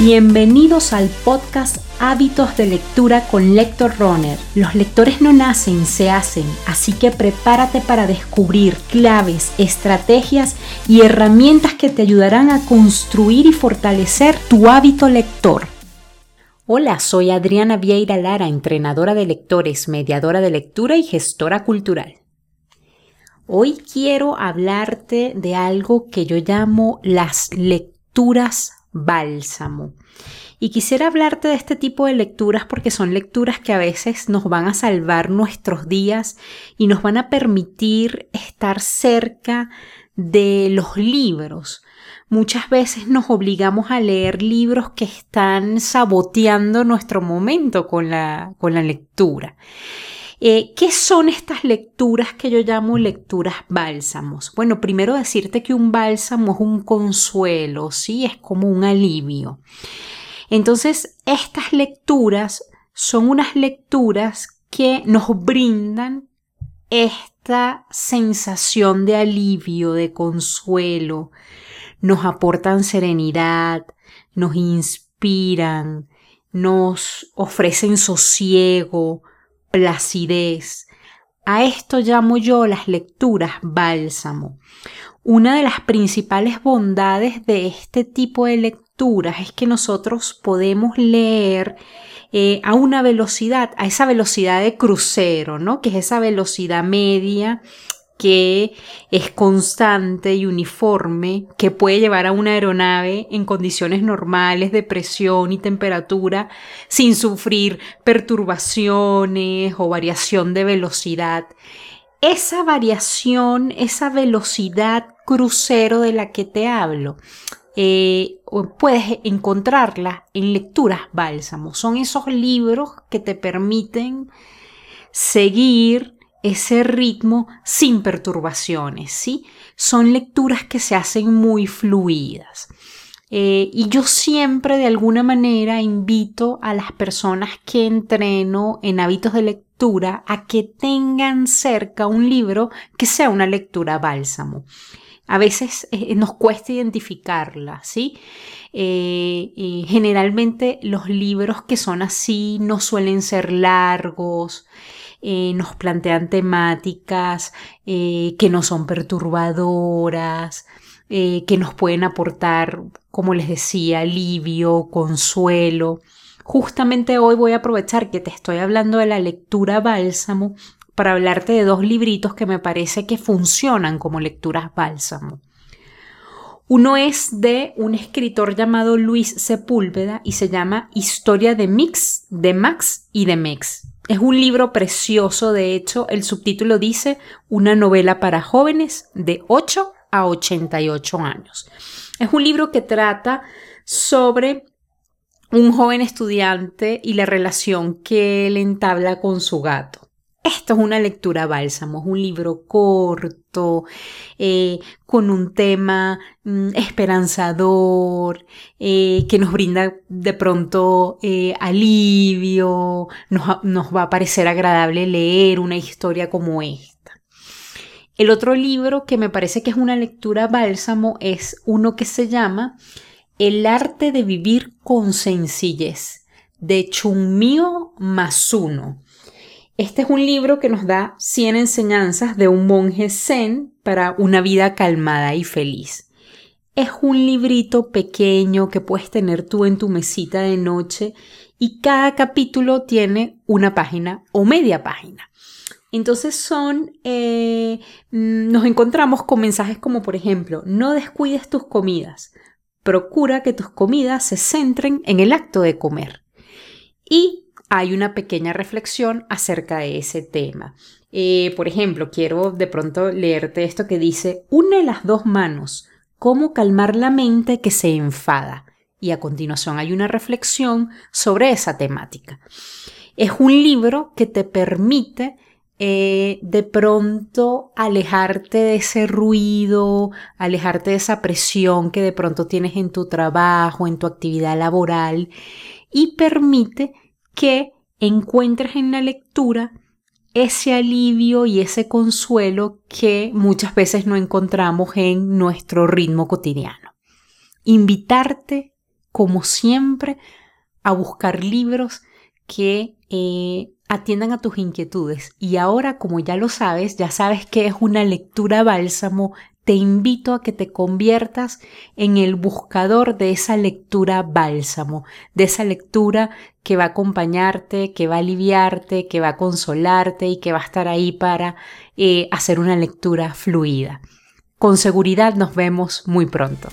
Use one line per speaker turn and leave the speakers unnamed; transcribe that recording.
Bienvenidos al podcast Hábitos de Lectura con Lector Runner. Los lectores no nacen, se hacen, así que prepárate para descubrir claves, estrategias y herramientas que te ayudarán a construir y fortalecer tu hábito lector. Hola, soy Adriana Vieira Lara, entrenadora de lectores, mediadora de lectura y gestora cultural. Hoy quiero hablarte de algo que yo llamo las lecturas bálsamo. Y quisiera hablarte de este tipo de lecturas porque son lecturas que a veces nos van a salvar nuestros días y nos van a permitir estar cerca de los libros. Muchas veces nos obligamos a leer libros que están saboteando nuestro momento con la, con la lectura. Eh, ¿Qué son estas lecturas que yo llamo lecturas bálsamos? Bueno, primero decirte que un bálsamo es un consuelo, ¿sí? Es como un alivio. Entonces, estas lecturas son unas lecturas que nos brindan esta sensación de alivio, de consuelo, nos aportan serenidad, nos inspiran, nos ofrecen sosiego, placidez. A esto llamo yo las lecturas bálsamo. Una de las principales bondades de este tipo de lecturas es que nosotros podemos leer eh, a una velocidad, a esa velocidad de crucero, ¿no? Que es esa velocidad media que es constante y uniforme, que puede llevar a una aeronave en condiciones normales de presión y temperatura sin sufrir perturbaciones o variación de velocidad. Esa variación, esa velocidad crucero de la que te hablo, eh, puedes encontrarla en lecturas bálsamos. Son esos libros que te permiten seguir ese ritmo sin perturbaciones, ¿sí? Son lecturas que se hacen muy fluidas. Eh, y yo siempre de alguna manera invito a las personas que entreno en hábitos de lectura a que tengan cerca un libro que sea una lectura bálsamo. A veces eh, nos cuesta identificarla, ¿sí? Eh, generalmente los libros que son así no suelen ser largos, eh, nos plantean temáticas eh, que no son perturbadoras, eh, que nos pueden aportar, como les decía, alivio, consuelo. Justamente hoy voy a aprovechar que te estoy hablando de la lectura bálsamo para hablarte de dos libritos que me parece que funcionan como lecturas bálsamo. Uno es de un escritor llamado Luis Sepúlveda y se llama Historia de Mix, de Max y de Mex. Es un libro precioso, de hecho, el subtítulo dice Una novela para jóvenes de 8 a 88 años. Es un libro que trata sobre un joven estudiante y la relación que él entabla con su gato. Esto es una lectura bálsamo, es un libro corto, eh, con un tema mm, esperanzador, eh, que nos brinda de pronto eh, alivio, nos, va a parecer agradable leer una historia como esta. El otro libro que me parece que es una lectura bálsamo es uno que se llama El arte de vivir con sencillez, de Chunmio Masuno. Este es un libro que nos da 100 enseñanzas de un monje zen para una vida calmada y feliz. Es un librito pequeño que puedes tener tú en tu mesita de noche y cada capítulo tiene una página o media página. Entonces son, eh, mm, nos encontramos con mensajes como por ejemplo, no descuides tus comidas, procura que tus comidas se centren en el acto de comer. Y hay una pequeña reflexión acerca de ese tema. Eh, por ejemplo, quiero de pronto leerte esto que dice, une las dos manos, cómo calmar la mente que se enfada. Y a continuación hay una reflexión sobre esa temática. Es un libro que te permite eh, de pronto alejarte de ese ruido, alejarte de esa presión que de pronto tienes en tu trabajo, en tu actividad laboral y permite que encuentres en la lectura ese alivio y ese consuelo que muchas veces no encontramos en nuestro ritmo cotidiano. Invitarte como siempre, a buscar libros que eh, atiendan a tus inquietudes. Y ahora, como ya lo sabes, ya sabes que es una lectura bálsamo, te invito a que te conviertas en el buscador de esa lectura bálsamo, de esa lectura que va a acompañarte, que va a aliviarte, que va a consolarte y que va a estar ahí para eh, hacer una lectura fluida. Con seguridad nos vemos muy pronto.